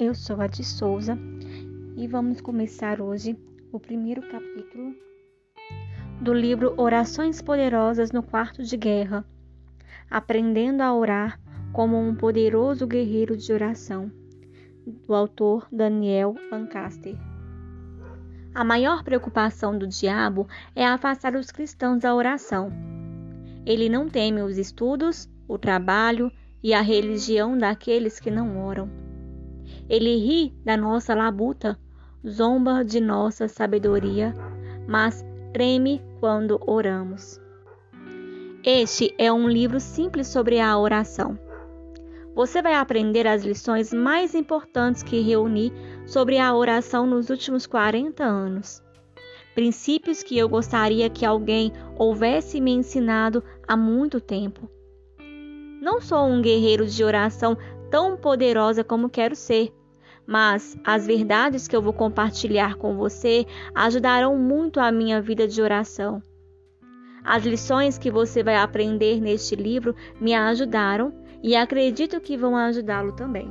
eu sou a de Souza e vamos começar hoje o primeiro capítulo do livro Orações Poderosas no Quarto de Guerra, aprendendo a orar como um poderoso guerreiro de oração, do autor Daniel Lancaster. A maior preocupação do diabo é afastar os cristãos da oração. Ele não teme os estudos, o trabalho e a religião daqueles que não oram. Ele ri da nossa labuta, zomba de nossa sabedoria, mas treme quando oramos. Este é um livro simples sobre a oração. Você vai aprender as lições mais importantes que reuni sobre a oração nos últimos 40 anos. Princípios que eu gostaria que alguém houvesse me ensinado há muito tempo. Não sou um guerreiro de oração tão poderosa como quero ser, mas as verdades que eu vou compartilhar com você ajudarão muito a minha vida de oração. As lições que você vai aprender neste livro me ajudaram e acredito que vão ajudá-lo também.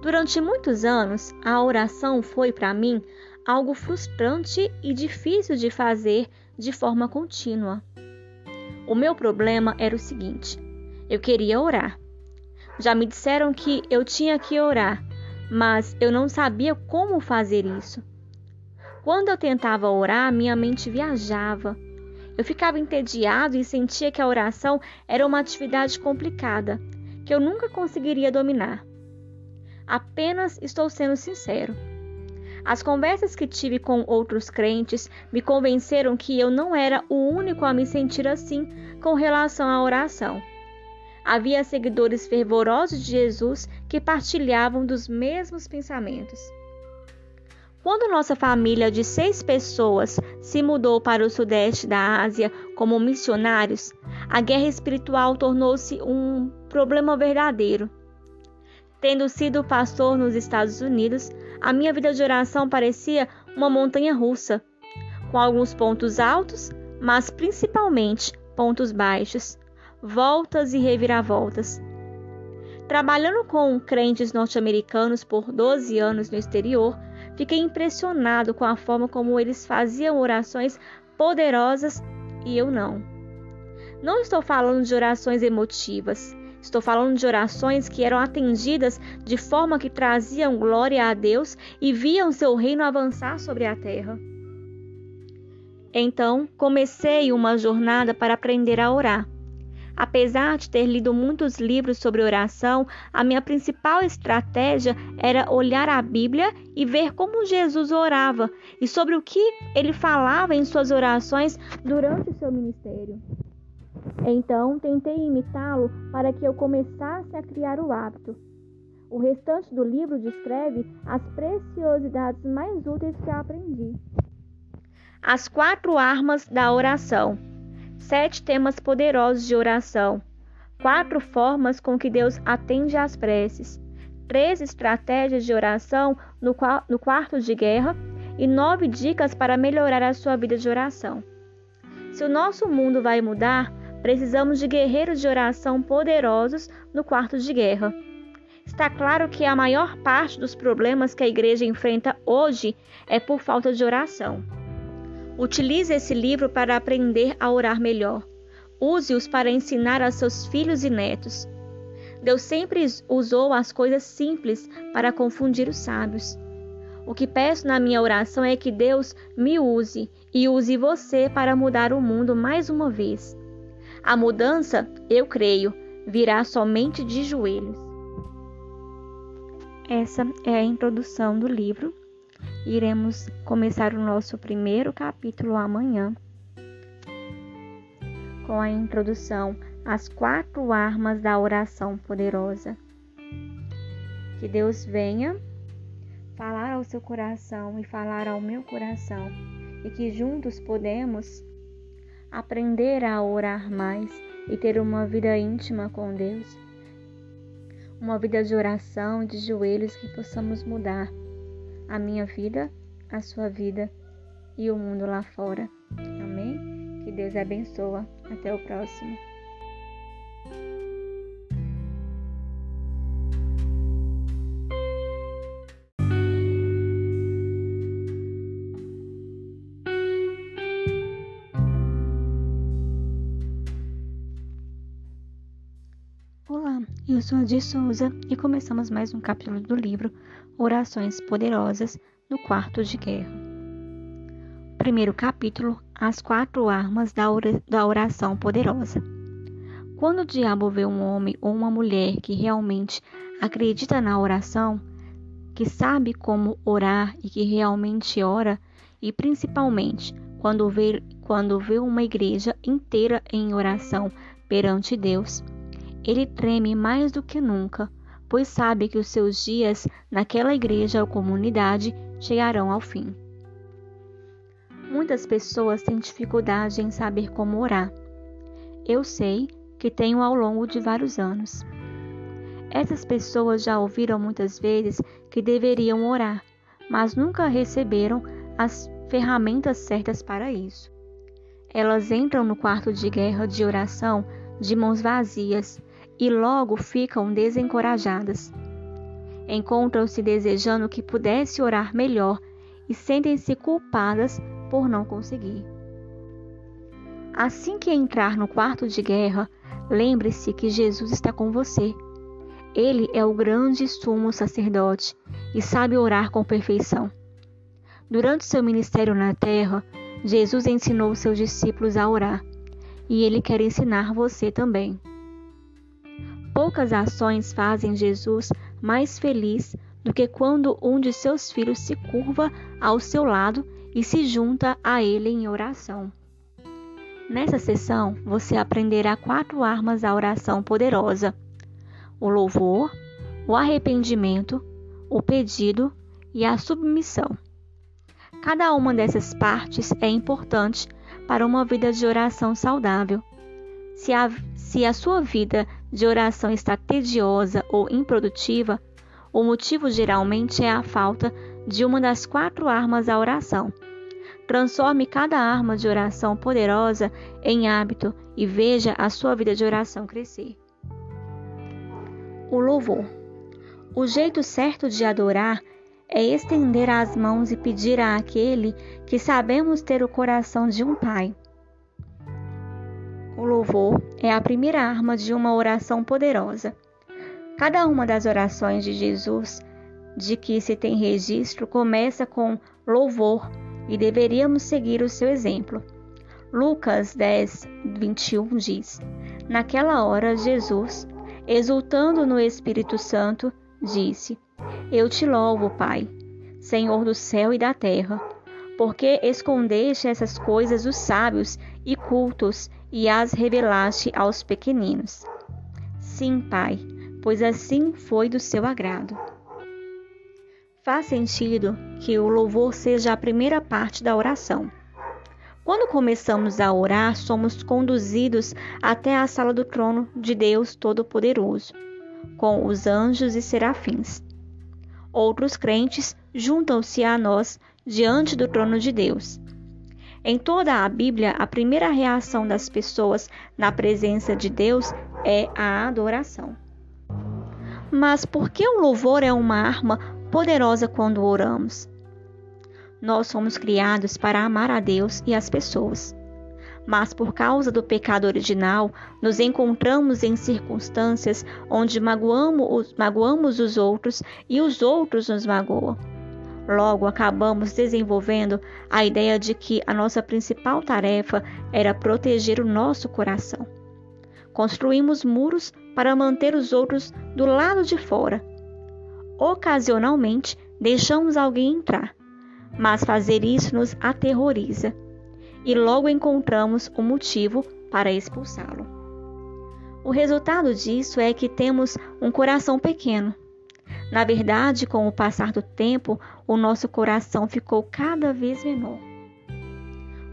Durante muitos anos, a oração foi para mim algo frustrante e difícil de fazer de forma contínua. O meu problema era o seguinte: eu queria orar. Já me disseram que eu tinha que orar, mas eu não sabia como fazer isso. Quando eu tentava orar, minha mente viajava. Eu ficava entediado e sentia que a oração era uma atividade complicada, que eu nunca conseguiria dominar. Apenas estou sendo sincero. As conversas que tive com outros crentes me convenceram que eu não era o único a me sentir assim com relação à oração. Havia seguidores fervorosos de Jesus que partilhavam dos mesmos pensamentos. Quando nossa família de seis pessoas se mudou para o sudeste da Ásia como missionários, a guerra espiritual tornou-se um problema verdadeiro. Tendo sido pastor nos Estados Unidos, a minha vida de oração parecia uma montanha russa, com alguns pontos altos, mas principalmente pontos baixos voltas e reviravoltas. Trabalhando com crentes norte-americanos por 12 anos no exterior, fiquei impressionado com a forma como eles faziam orações poderosas e eu não. Não estou falando de orações emotivas, estou falando de orações que eram atendidas de forma que traziam glória a Deus e viam seu reino avançar sobre a terra. Então, comecei uma jornada para aprender a orar. Apesar de ter lido muitos livros sobre oração, a minha principal estratégia era olhar a Bíblia e ver como Jesus orava e sobre o que ele falava em suas orações durante o seu ministério. Então, tentei imitá-lo para que eu começasse a criar o hábito. O restante do livro descreve as preciosidades mais úteis que aprendi. As quatro armas da oração sete temas poderosos de oração, quatro formas com que Deus atende às preces, três estratégias de oração no, no quarto de guerra e nove dicas para melhorar a sua vida de oração. Se o nosso mundo vai mudar, precisamos de guerreiros de oração poderosos no quarto de guerra. Está claro que a maior parte dos problemas que a igreja enfrenta hoje é por falta de oração. Utilize esse livro para aprender a orar melhor. Use-os para ensinar a seus filhos e netos. Deus sempre usou as coisas simples para confundir os sábios. O que peço na minha oração é que Deus me use e use você para mudar o mundo mais uma vez. A mudança, eu creio, virá somente de joelhos. Essa é a introdução do livro Iremos começar o nosso primeiro capítulo amanhã com a introdução às quatro armas da oração poderosa. Que Deus venha falar ao seu coração e falar ao meu coração e que juntos podemos aprender a orar mais e ter uma vida íntima com Deus. Uma vida de oração e de joelhos que possamos mudar a minha vida, a sua vida e o mundo lá fora. Amém? Que Deus abençoa. Até o próximo. Olá, eu sou a Di Souza e começamos mais um capítulo do livro Orações Poderosas no Quarto de Guerra. Primeiro capítulo: As quatro armas da oração poderosa. Quando o diabo vê um homem ou uma mulher que realmente acredita na oração, que sabe como orar e que realmente ora, e principalmente quando vê, quando vê uma igreja inteira em oração perante Deus, ele treme mais do que nunca, pois sabe que os seus dias naquela igreja ou comunidade chegarão ao fim. Muitas pessoas têm dificuldade em saber como orar. Eu sei que tenho ao longo de vários anos. Essas pessoas já ouviram muitas vezes que deveriam orar, mas nunca receberam as ferramentas certas para isso. Elas entram no quarto de guerra de oração de mãos vazias e logo ficam desencorajadas. Encontram-se desejando que pudesse orar melhor e sentem-se culpadas por não conseguir. Assim que entrar no quarto de guerra, lembre-se que Jesus está com você. Ele é o grande sumo sacerdote e sabe orar com perfeição. Durante seu ministério na terra, Jesus ensinou seus discípulos a orar, e ele quer ensinar você também. Poucas ações fazem Jesus mais feliz do que quando um de seus filhos se curva ao seu lado e se junta a ele em oração. Nessa sessão, você aprenderá quatro armas da oração poderosa: o louvor, o arrependimento, o pedido e a submissão. Cada uma dessas partes é importante para uma vida de oração saudável. Se a, se a sua vida de oração está tediosa ou improdutiva, o motivo geralmente é a falta de uma das quatro armas da oração. Transforme cada arma de oração poderosa em hábito e veja a sua vida de oração crescer. O louvor. O jeito certo de adorar é estender as mãos e pedir àquele que sabemos ter o coração de um pai. O louvor é a primeira arma de uma oração poderosa. Cada uma das orações de Jesus de que se tem registro começa com louvor e deveríamos seguir o seu exemplo. Lucas 10, 21 diz: Naquela hora, Jesus, exultando no Espírito Santo, disse: Eu te louvo, Pai, Senhor do céu e da terra, porque escondeste essas coisas dos sábios e cultos e as revelaste aos pequeninos. Sim, Pai, pois assim foi do seu agrado. Faz sentido que o louvor seja a primeira parte da oração. Quando começamos a orar, somos conduzidos até a sala do trono de Deus Todo-Poderoso, com os anjos e serafins. Outros crentes juntam-se a nós diante do trono de Deus em toda a Bíblia, a primeira reação das pessoas na presença de Deus é a adoração. Mas por que o louvor é uma arma poderosa quando oramos? Nós somos criados para amar a Deus e as pessoas. Mas por causa do pecado original, nos encontramos em circunstâncias onde magoamos, magoamos os outros e os outros nos magoam. Logo, acabamos desenvolvendo a ideia de que a nossa principal tarefa era proteger o nosso coração. Construímos muros para manter os outros do lado de fora. Ocasionalmente, deixamos alguém entrar, mas fazer isso nos aterroriza e logo encontramos um motivo para expulsá-lo. O resultado disso é que temos um coração pequeno na verdade, com o passar do tempo, o nosso coração ficou cada vez menor.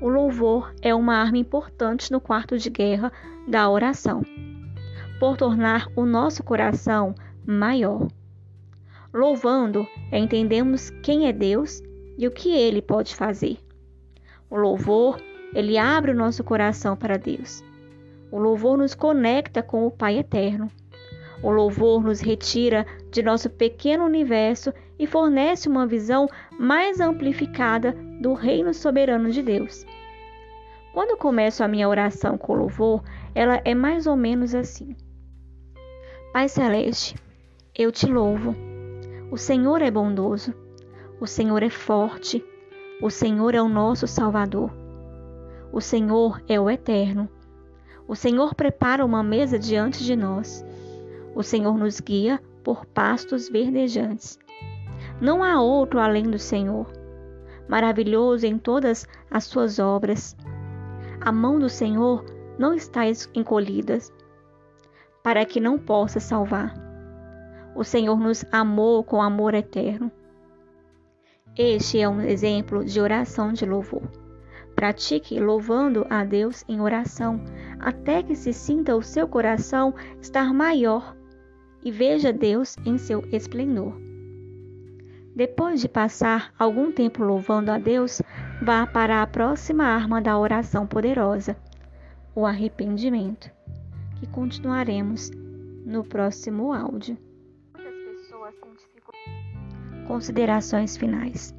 O louvor é uma arma importante no quarto de guerra da oração, por tornar o nosso coração maior. Louvando, entendemos quem é Deus e o que ele pode fazer. O louvor, ele abre o nosso coração para Deus. O louvor nos conecta com o Pai eterno. O louvor nos retira de nosso pequeno universo e fornece uma visão mais amplificada do reino soberano de Deus. Quando começo a minha oração com louvor, ela é mais ou menos assim: Pai Celeste, eu te louvo. O Senhor é bondoso, o Senhor é forte, o Senhor é o nosso Salvador. O Senhor é o Eterno. O Senhor prepara uma mesa diante de nós. O Senhor nos guia por pastos verdejantes. Não há outro além do Senhor. Maravilhoso em todas as suas obras. A mão do Senhor não está encolhida para que não possa salvar. O Senhor nos amou com amor eterno. Este é um exemplo de oração de louvor. Pratique louvando a Deus em oração, até que se sinta o seu coração estar maior e veja Deus em seu esplendor. Depois de passar algum tempo louvando a Deus, vá para a próxima arma da oração poderosa, o arrependimento, que continuaremos no próximo áudio. Considerações finais.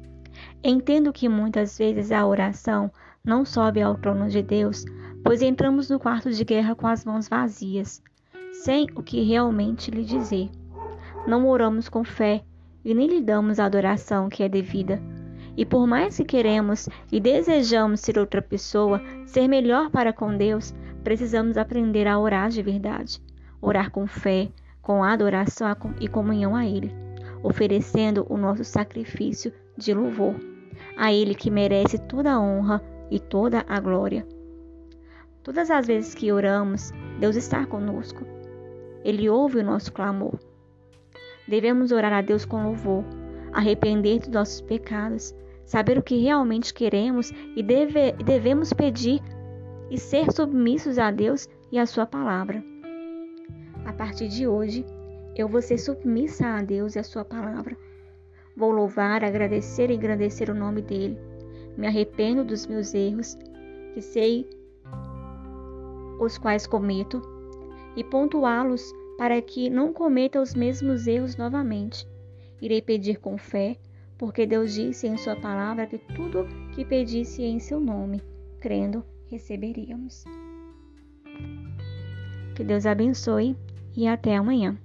Entendo que muitas vezes a oração não sobe ao trono de Deus, pois entramos no quarto de guerra com as mãos vazias, sem o que realmente lhe dizer. Não oramos com fé e nem lhe damos a adoração que é devida. E por mais que queremos e desejamos ser outra pessoa, ser melhor para com Deus, precisamos aprender a orar de verdade. Orar com fé, com adoração e comunhão a Ele, oferecendo o nosso sacrifício de louvor a Ele que merece toda a honra e toda a glória. Todas as vezes que oramos, Deus está conosco. Ele ouve o nosso clamor. Devemos orar a Deus com louvor, arrepender dos nossos pecados, saber o que realmente queremos e deve, devemos pedir e ser submissos a Deus e a Sua palavra. A partir de hoje, eu vou ser submissa a Deus e a Sua palavra. Vou louvar, agradecer e engrandecer o nome dele. Me arrependo dos meus erros, que sei os quais cometo, e pontuá-los para que não cometa os mesmos erros novamente. Irei pedir com fé, porque Deus disse em Sua palavra que tudo que pedisse em Seu nome, crendo, receberíamos. Que Deus abençoe e até amanhã.